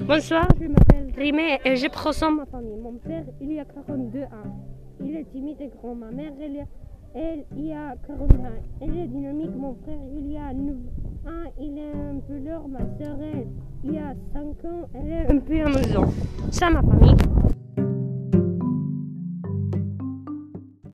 Bonsoir, je m'appelle Rimé et je ressemble à ma famille. Mon père, il y a 42 ans. Il est timide et grand. Ma mère, elle, elle il y a 40 ans. Elle est dynamique. Mon frère, il y a 9 ans. Il est un peu l'heure. Ma soeur, elle, il y a 5 ans. Elle est un peu amusante. Ça, ma famille.